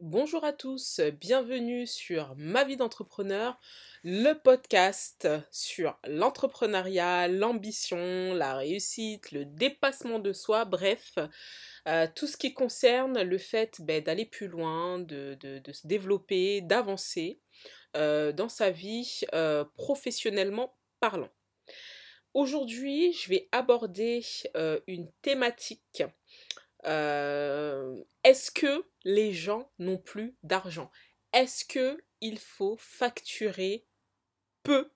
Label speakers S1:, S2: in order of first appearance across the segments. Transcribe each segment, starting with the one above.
S1: Bonjour à tous, bienvenue sur Ma vie d'entrepreneur, le podcast sur l'entrepreneuriat, l'ambition, la réussite, le dépassement de soi, bref, euh, tout ce qui concerne le fait ben, d'aller plus loin, de, se développer, d'avancer euh, dans sa vie euh, professionnellement Aujourd'hui, je vais aborder une thématique est-ce que les gens n'ont plus d'argent? Est-ce que il faut facturer peu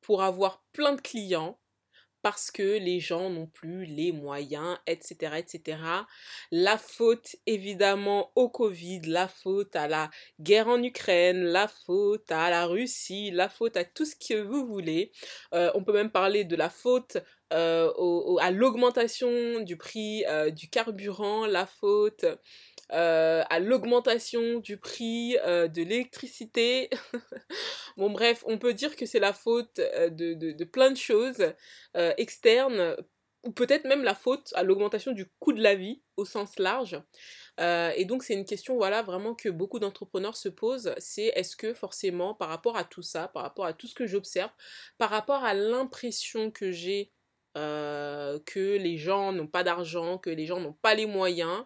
S1: pour avoir plein de clients? Parce que les gens n'ont plus les moyens, etc., etc. La faute évidemment au Covid, la faute à la guerre en Ukraine, la faute à la Russie, la faute à tout ce que vous voulez. Euh, on peut même parler de la faute euh, à l'augmentation du prix euh, du carburant, la faute euh, à l'augmentation du prix euh, de l'électricité. bon bref, on peut dire que c'est la faute euh, de, de, plein de choses externes, ou peut-être même la faute à l'augmentation du coût de la vie au sens large. et donc c'est une question voilà vraiment que beaucoup d'entrepreneurs se posent, c'est est-ce que forcément par rapport à tout ça, par rapport à tout ce que j'observe, par rapport à l'impression que j'ai que les gens n'ont pas d'argent, que les gens n'ont pas les moyens,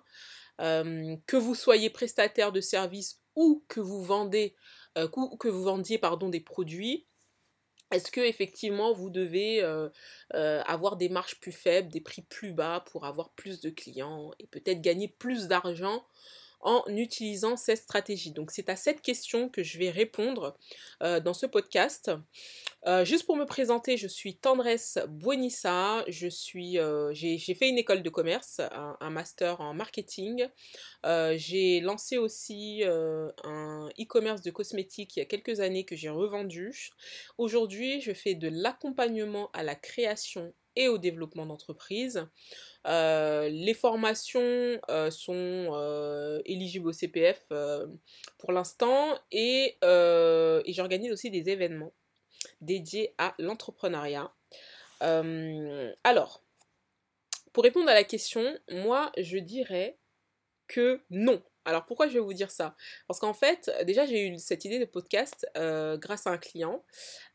S1: euh, que vous soyez prestataire de services ou que vous vendez, euh, que vous vendiez pardon, des produits, est-ce que effectivement vous devez euh, avoir des marges plus faibles, des prix plus bas pour avoir plus de clients et peut-être gagner plus d'argent en utilisant ces stratégies. Donc c'est à cette question que je vais répondre euh, dans ce podcast. Euh, juste pour me présenter, je suis Tendresse Buenissa, je suis, euh, j'ai, fait une école de commerce, un, master en marketing. j'ai lancé aussi un e-commerce de cosmétiques il y a quelques années que j'ai revendu. Aujourd'hui, je fais de l'accompagnement à la création et au développement d'entreprise. Euh, les formations euh, sont euh, éligibles au CPF pour l'instant et, et j'organise aussi des événements dédiés à l'entrepreneuriat. alors, pour répondre à la question, moi je dirais que non. Alors pourquoi je vais vous dire ça? Parce qu'en fait, déjà j'ai eu cette idée de podcast grâce à un client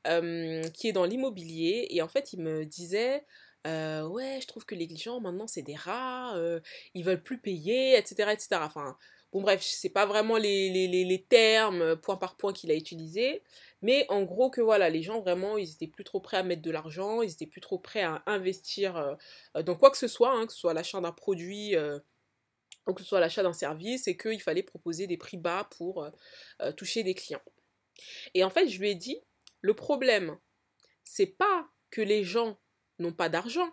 S1: qui est dans l'immobilier et en fait il me disait euh, ouais, je trouve que les gens maintenant c'est des rats, euh, ils veulent plus payer, etc. etc. Enfin, bon bref, c'est pas vraiment les, termes euh, point par point qu'il a utilisé, mais en gros que voilà, les gens vraiment ils étaient plus trop prêts à mettre de l'argent, ils étaient plus trop prêts à investir dans quoi que ce soit, hein, que ce soit l'achat d'un produit que ce soit l'achat d'un service, et qu'il fallait proposer des prix bas pour toucher des clients. Et en fait, je lui ai dit, le problème, c'est pas que les gens n'ont pas d'argent.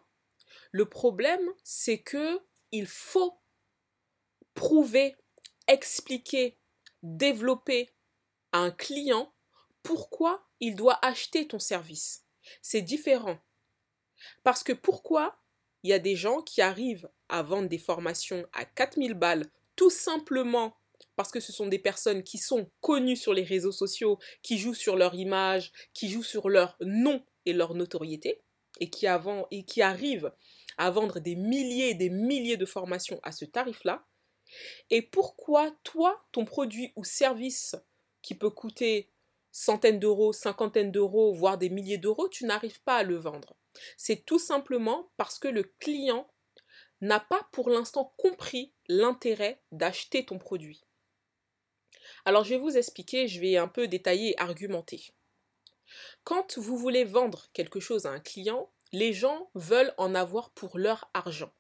S1: Le problème, c'est que il faut prouver, expliquer, développer à un client pourquoi il doit acheter ton service. C'est différent. Parce que pourquoi il y a des gens qui arrivent à vendre des formations à 4000 balles tout simplement parce que ce sont des personnes qui sont connues sur les réseaux sociaux, qui jouent sur leur image, qui jouent sur leur nom et leur notoriété et qui, avant, et qui arrivent à vendre des milliers et des milliers de formations à ce tarif-là, et pourquoi toi, ton produit ou service qui peut coûter centaines d'euros, cinquantaines d'euros, voire des milliers d'euros, tu n'arrives pas à le vendre? C'est tout simplement parce que le client n'a pas pour l'instant compris l'intérêt d'acheter ton produit. Alors je vais vous expliquer, je vais un peu détailler et argumenter. Quand vous voulez vendre quelque chose à un client, les gens veulent en avoir pour leur argent.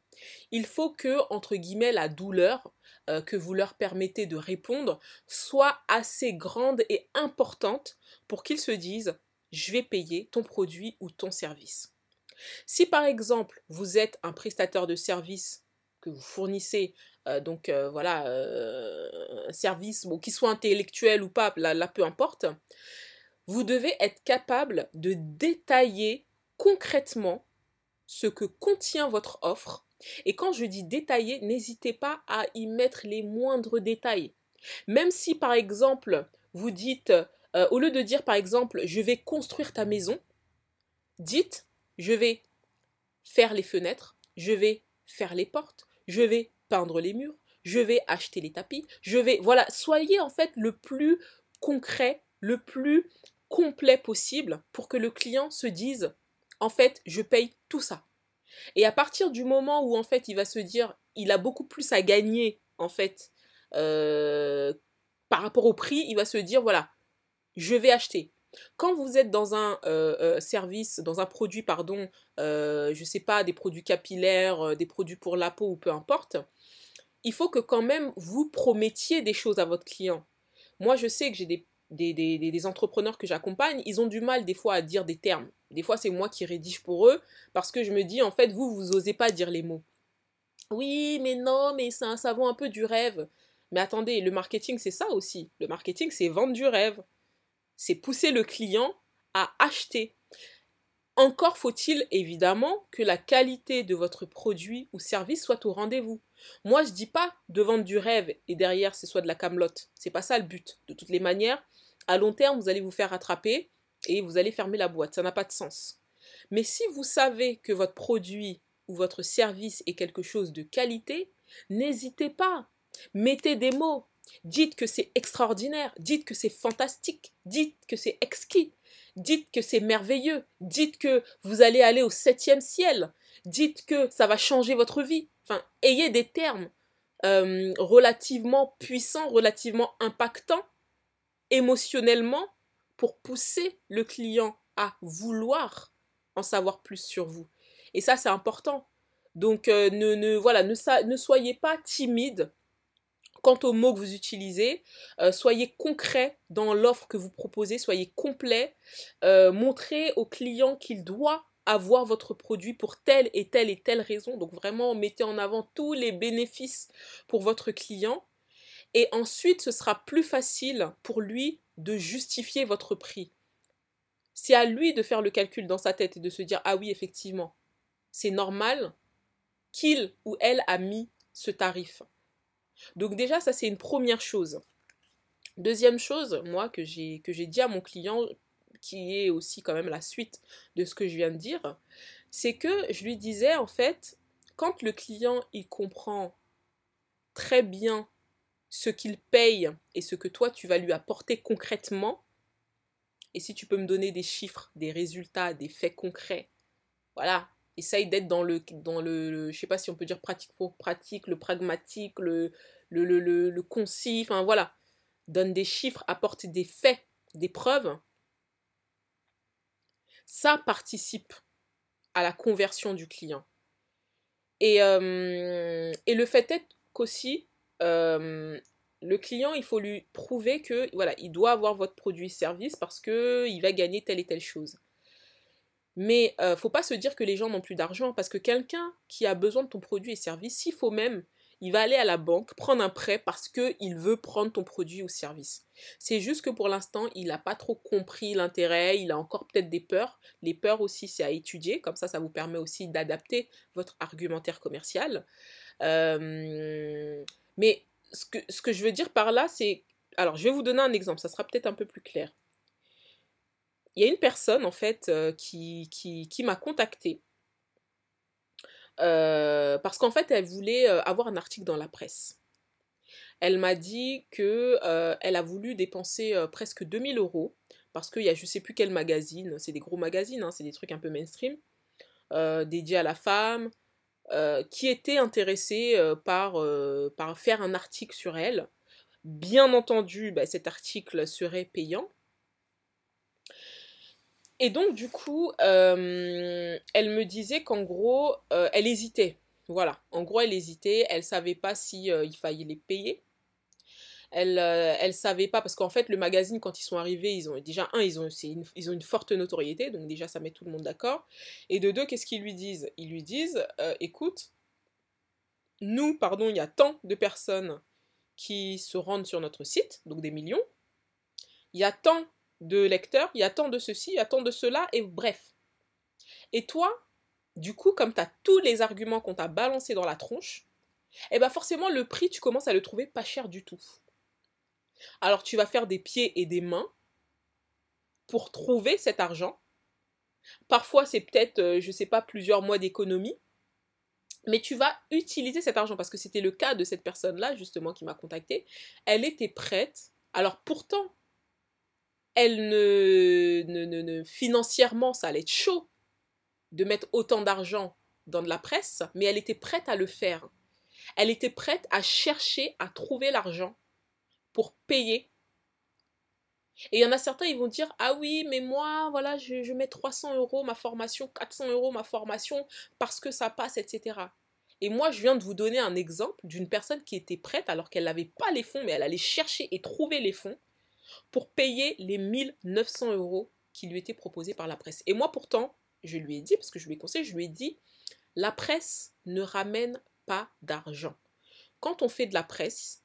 S1: Il faut que, entre guillemets, la douleur euh, que vous leur permettez de répondre soit assez grande et importante pour qu'ils se disent je vais payer ton produit ou ton service. Si par exemple vous êtes un prestataire de service que vous fournissez, euh, donc euh, voilà, un service, bon, qu'il soit intellectuel ou pas, là peu importe, vous devez être capable de détailler concrètement ce que contient votre offre. Et quand je dis détailler, n'hésitez pas à y mettre les moindres détails. Même si par exemple vous dites, euh, au lieu de dire par exemple je vais construire ta maison, Dites, je vais faire les fenêtres, je vais faire les portes, je vais peindre les murs, je vais acheter les tapis, je vais... Voilà, soyez en fait le plus concret, le plus complet possible pour que le client se dise, en fait, je paye tout ça. Et à partir du moment où en fait il va se dire, il a beaucoup plus à gagner en fait euh, par rapport au prix, il va se dire, voilà, je vais acheter. Quand vous êtes dans un euh, euh, service, dans un produit, pardon, je ne sais pas, des produits capillaires, des produits pour la peau ou peu importe, il faut que quand même vous promettiez des choses à votre client. Moi, je sais que j'ai des, entrepreneurs que j'accompagne, ils ont du mal des fois à dire des termes. Des fois, c'est moi qui rédige pour eux parce que je me dis, en fait, vous, vous osez pas dire les mots. Oui, mais non, mais c'est un savon un peu du rêve. Mais attendez, le marketing, c'est ça aussi. Le marketing, c'est vendre du rêve. C'est pousser le client à acheter. Encore faut-il évidemment que la qualité de votre produit ou service soit au rendez-vous. Moi, je dis pas de vendre du rêve et derrière ce soit de la camelote. C'est pas ça le but. De toutes les manières, à long terme, vous allez vous faire attraper et vous allez fermer la boîte. Ça n'a pas de sens. Mais si vous savez que votre produit ou votre service est quelque chose de qualité, n'hésitez pas. Mettez des mots. Dites que c'est extraordinaire. Dites que c'est fantastique. Dites que c'est exquis. Dites que c'est merveilleux. Dites que vous allez aller au septième ciel. Dites que ça va changer votre vie. Enfin, ayez des termes euh, relativement puissants, relativement impactants émotionnellement pour pousser le client à vouloir en savoir plus sur vous. Et ça, c'est important. Donc, euh, ne, ne, voilà, ne, ne, soyez pas timide quant aux mots que vous utilisez. Euh, soyez concret dans l'offre que vous proposez. Soyez complet. montrez au client qu'il doit avoir votre produit pour telle et telle et telle raison. Donc vraiment, mettez en avant tous les bénéfices pour votre client. Et ensuite, ce sera plus facile pour lui de justifier votre prix. C'est à lui de faire le calcul dans sa tête et de se dire, ah oui, effectivement, c'est normal qu'il ou elle a mis ce tarif. Donc déjà, ça c'est une première chose. Deuxième chose, moi, que j'ai dit à mon client, qui est aussi quand même la suite de ce que je viens de dire, c'est que je lui disais en fait, quand le client il comprend très bien ce qu'il paye et ce que toi tu vas lui apporter concrètement, et si tu peux me donner des chiffres, des résultats, des faits concrets, voilà, essaye d'être dans le, dans le, je sais pas si on peut dire pratique pour pratique, le pragmatique, le, le, le, concis, enfin voilà, donne des chiffres, apporte des faits, des preuves, ça participe à la conversion du client. Et, euh, et le fait est qu'aussi, euh, le client, il faut lui prouver que voilà, il doit avoir votre produit service parce qu'il va gagner telle et telle chose. Mais euh, faut pas se dire que les gens n'ont plus d'argent parce que quelqu'un qui a besoin de ton produit et service, s'il faut même il va aller à la banque prendre un prêt parce qu'il veut prendre ton produit ou service. C'est juste que pour l'instant, il n'a pas trop compris l'intérêt, il a encore peut-être des peurs. Les peurs aussi, c'est à étudier, comme ça, ça vous permet aussi d'adapter votre argumentaire commercial. Euh, mais ce que, ce que je veux dire par là, c'est... Alors, je vais vous donner un exemple, ça sera peut-être un peu plus clair. Il y a une personne, en fait, euh, qui, qui, m'a contacté euh, parce qu'en fait, elle voulait euh, avoir un article dans la presse. Elle m'a dit que euh, elle a voulu dépenser presque 2000 euros parce qu'il y a je sais plus quel magazine, c'est des gros magazines, hein, c'est des trucs un peu mainstream, dédiés à la femme, qui étaient intéressés par, par faire un article sur elle. Bien entendu, bah, cet article serait payant. Et donc, du coup, euh, elle me disait qu'en gros, euh, elle hésitait. Voilà, en gros, elle hésitait. Elle savait pas si euh, il fallait les payer. Elle, elle savait pas parce qu'en fait, le magazine, quand ils sont arrivés, ils ont déjà un, ils ont, une, ils ont une forte notoriété, donc déjà, ça met tout le monde d'accord. Et de deux, qu'est-ce qu'ils lui disent? Ils lui disent, écoute, nous, pardon, il y a tant de personnes qui se rendent sur notre site, donc des millions. Il y a tant de lecteurs, il y a tant de ceci, il y a tant de cela, et bref. Et toi, du coup, comme tu as tous les arguments qu'on t'a balancés dans la tronche, eh bien forcément, le prix, tu commences à le trouver pas cher du tout. Alors tu vas faire des pieds et des mains pour trouver cet argent, Parfois, c'est peut-être, euh, je ne sais pas, plusieurs mois d'économie. Mais tu vas utiliser cet argent parce que c'était le cas de cette personne-là, justement, qui m'a contacté. Elle était prête. Alors pourtant, elle ne, financièrement, ça allait être chaud de mettre autant d'argent dans de la presse, mais elle était prête à le faire. Elle était prête à chercher à trouver l'argent pour payer. Et il y en a certains, ils vont dire Ah oui, mais moi, voilà, je, je mets 300 euros ma formation, 400 euros ma formation, parce que ça passe, etc. Et moi, je viens de vous donner un exemple d'une personne qui était prête, alors qu'elle n'avait pas les fonds, mais elle allait chercher et trouver les fonds pour payer les 1900 euros qui lui étaient proposés par la presse. Et moi, pourtant, je lui ai dit, parce que je lui ai conseillé, je lui ai dit La presse ne ramène pas d'argent. Quand on fait de la presse,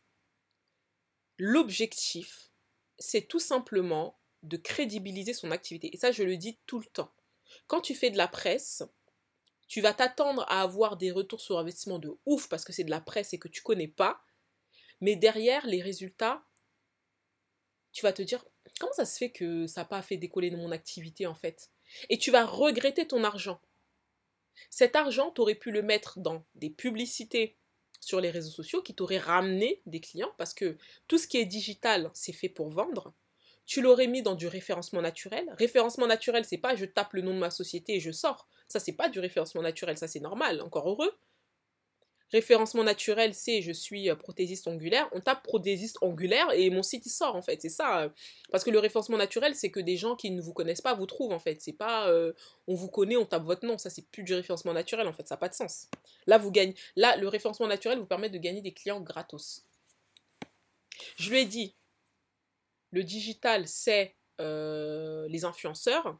S1: l'objectif, c'est tout simplement de crédibiliser son activité. Et ça, je le dis tout le temps. Quand tu fais de la presse, tu vas t'attendre à avoir des retours sur investissement de ouf parce que c'est de la presse et que tu connais pas. Mais derrière, les résultats, tu vas te dire comment ça se fait que ça n'a pas fait décoller mon activité en fait? Et tu vas regretter ton argent. Cet argent, tu aurais pu le mettre dans des publicités sur les réseaux sociaux qui t'auraient ramené des clients parce que tout ce qui est digital, c'est fait pour vendre. Tu l'aurais mis dans du référencement naturel. Référencement naturel, c'est pas je tape le nom de ma société et je sors. Ça, c'est pas du référencement naturel, ça c'est normal, encore heureux. Référencement naturel, c'est je suis euh, prothésiste ongulaire. On tape prothésiste ongulaire et mon site il sort en fait. C'est ça. Euh. Parce que le référencement naturel, c'est que des gens qui ne vous connaissent pas vous trouvent en fait. C'est pas euh, on vous connaît, on tape votre nom. Ça, c'est plus du référencement naturel en fait. Ça n'a pas de sens. Là, vous gagnez. Là, le référencement naturel vous permet de gagner des clients gratos. Je lui ai dit, le digital, c'est les influenceurs.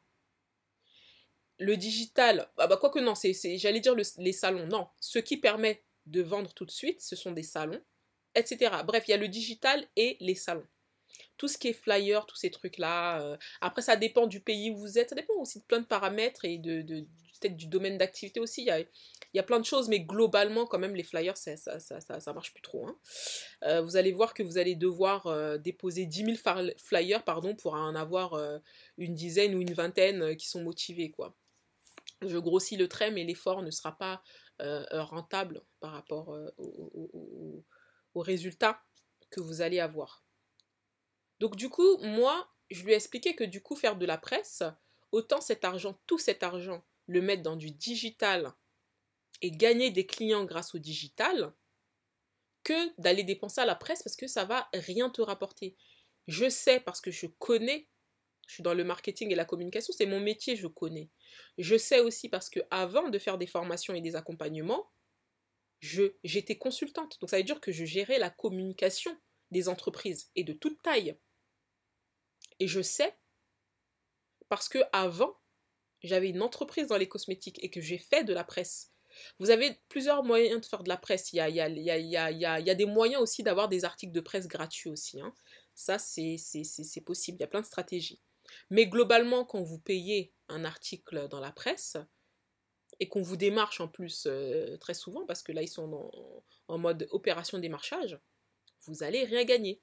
S1: Le digital, ah bah quoi que non, c'est, j'allais dire les salons. Non, ce qui permet de vendre tout de suite, ce sont des salons, etc. Bref, il y a le digital et les salons. Tout ce qui est flyer, tous ces trucs-là. Euh, après, ça dépend du pays où vous êtes, ça dépend aussi de plein de paramètres et de, peut-être du domaine d'activité aussi. Il y, a, il plein de choses, mais globalement, quand même, les flyers, ça, ça, ça, ça marche plus trop. Hein. Euh, vous allez voir que vous allez devoir euh, déposer 10 000 flyers pour en avoir une dizaine ou une vingtaine qui sont motivés. Quoi. Je grossis le trait, mais l'effort ne sera pas rentable par rapport euh, aux résultats que vous allez avoir. Donc du coup, moi, je lui ai expliqué que du coup, faire de la presse, autant cet argent, tout cet argent, le mettre dans du digital et gagner des clients grâce au digital, que d'aller dépenser à la presse parce que ça va rien te rapporter. Je sais parce que je connais je suis dans le marketing et la communication, c'est mon métier, je connais. Je sais aussi parce que avant de faire des formations et des accompagnements, j'étais consultante. Donc ça veut dire que je gérais la communication des entreprises et de toute taille. Et je sais parce que avant, j'avais une entreprise dans les cosmétiques et que j'ai fait de la presse. Vous avez plusieurs moyens de faire de la presse. Il y a des moyens aussi d'avoir des articles de presse gratuits aussi. Hein. Ça, c'est possible. Il y a plein de stratégies. Mais globalement, quand vous payez un article dans la presse, et qu'on vous démarche en plus euh, très souvent, parce que là ils sont en, mode opération démarchage, vous allez rien gagner.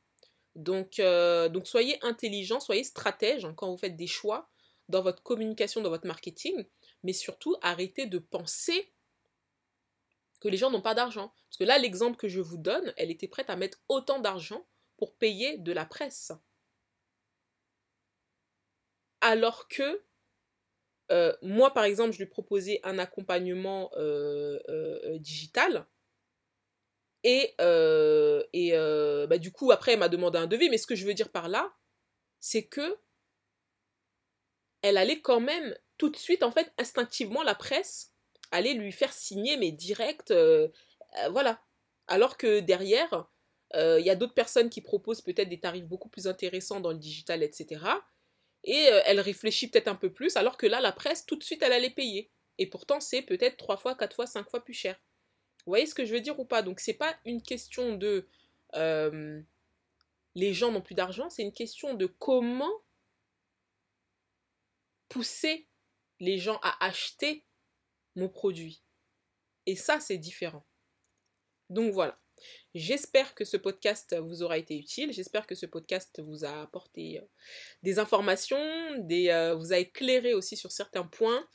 S1: Donc, euh, donc soyez intelligent, soyez stratège quand vous faites des choix dans votre communication, dans votre marketing, mais surtout arrêtez de penser que les gens n'ont pas d'argent. Parce que là, l'exemple que je vous donne, elle était prête à mettre autant d'argent pour payer de la presse alors que euh, moi, par exemple, je lui proposais un accompagnement euh, euh, digital. Et, bah, du coup, après, elle m'a demandé un devis. Mais ce que je veux dire par là, c'est que elle allait quand même tout de suite, en fait, instinctivement, la presse allait lui faire signer, mais direct, voilà. Alors que derrière, il y a d'autres personnes qui proposent peut-être des tarifs beaucoup plus intéressants dans le digital, etc et euh, elle réfléchit peut-être un peu plus, alors que là, la presse, tout de suite, elle allait payer. Et pourtant, c'est peut-être trois fois, quatre fois, cinq fois plus cher. Vous voyez ce que je veux dire ou pas? Donc, c'est pas une question de euh, les gens n'ont plus d'argent, c'est une question de comment pousser les gens à acheter mon produit. Et ça, c'est différent. Donc voilà. J'espère que ce podcast vous aura été utile. J'espère que ce podcast vous a apporté euh, des informations, des, euh, vous a éclairé aussi sur certains points.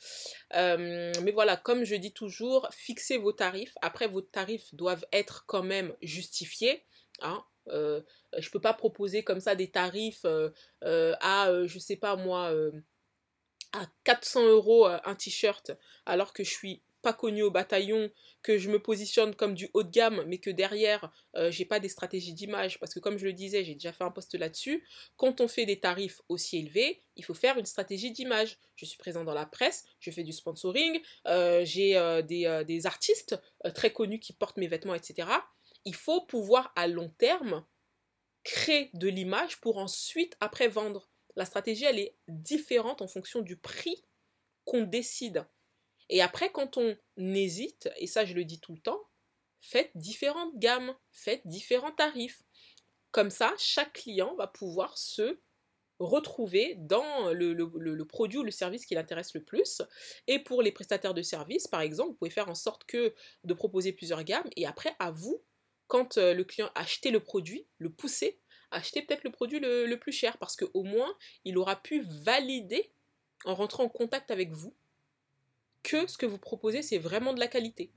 S1: Euh, mais voilà, comme je dis toujours, fixez vos tarifs. Après, vos tarifs doivent être quand même justifiés. Hein. je peux pas proposer comme ça des tarifs à, je sais pas moi, à 400 euros un t-shirt alors que je suis pas connu au bataillon, que je me positionne comme du haut de gamme, mais que derrière, euh, j'ai pas des stratégies d'image, parce que comme je le disais, j'ai déjà fait un post là-dessus, quand on fait des tarifs aussi élevés, il faut faire une stratégie d'image. Je suis présent dans la presse, je fais du sponsoring, euh, j'ai euh, des, des, artistes très connus qui portent mes vêtements, etc. Il faut pouvoir à long terme créer de l'image pour ensuite après vendre. La stratégie, elle est différente en fonction du prix qu'on décide. Et après, quand on hésite, et ça je le dis tout le temps, faites différentes gammes, faites différents tarifs. Comme ça, chaque client va pouvoir se retrouver dans le, produit ou le service qui l'intéresse le plus. Et pour les prestataires de services, par exemple, vous pouvez faire en sorte que de proposer plusieurs gammes et après, à vous, quand euh, le client a le produit, le pousser, acheter peut-être le produit le plus cher parce qu'au moins, il aura pu valider en rentrant en contact avec vous que ce que vous proposez, c'est vraiment de la qualité.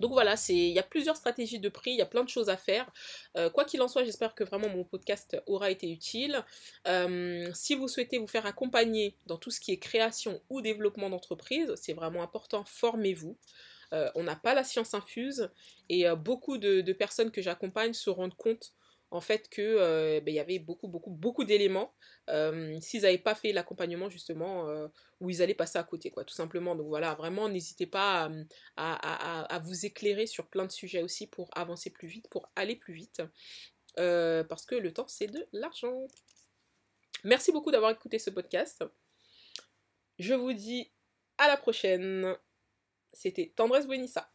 S1: Donc voilà, il y a plusieurs stratégies de prix, il y a plein de choses à faire. Euh, quoi qu'il en soit, j'espère que vraiment mon podcast aura été utile. Euh, si vous souhaitez vous faire accompagner dans tout ce qui est création ou développement d'entreprise, c'est vraiment important, formez-vous. Euh, on n'a pas la science infuse et beaucoup de personnes que j'accompagne se rendent compte en fait que euh, ben, il y avait beaucoup beaucoup beaucoup d'éléments euh, s'ils n'avaient pas fait l'accompagnement justement euh, où ils allaient passer à côté quoi tout simplement. Donc voilà vraiment n'hésitez pas à, vous éclairer sur plein de sujets aussi pour avancer plus vite pour aller plus vite parce que le temps c'est de l'argent. Merci beaucoup d'avoir écouté ce podcast. Je vous dis à la prochaine. C'était Tendresse Bonissa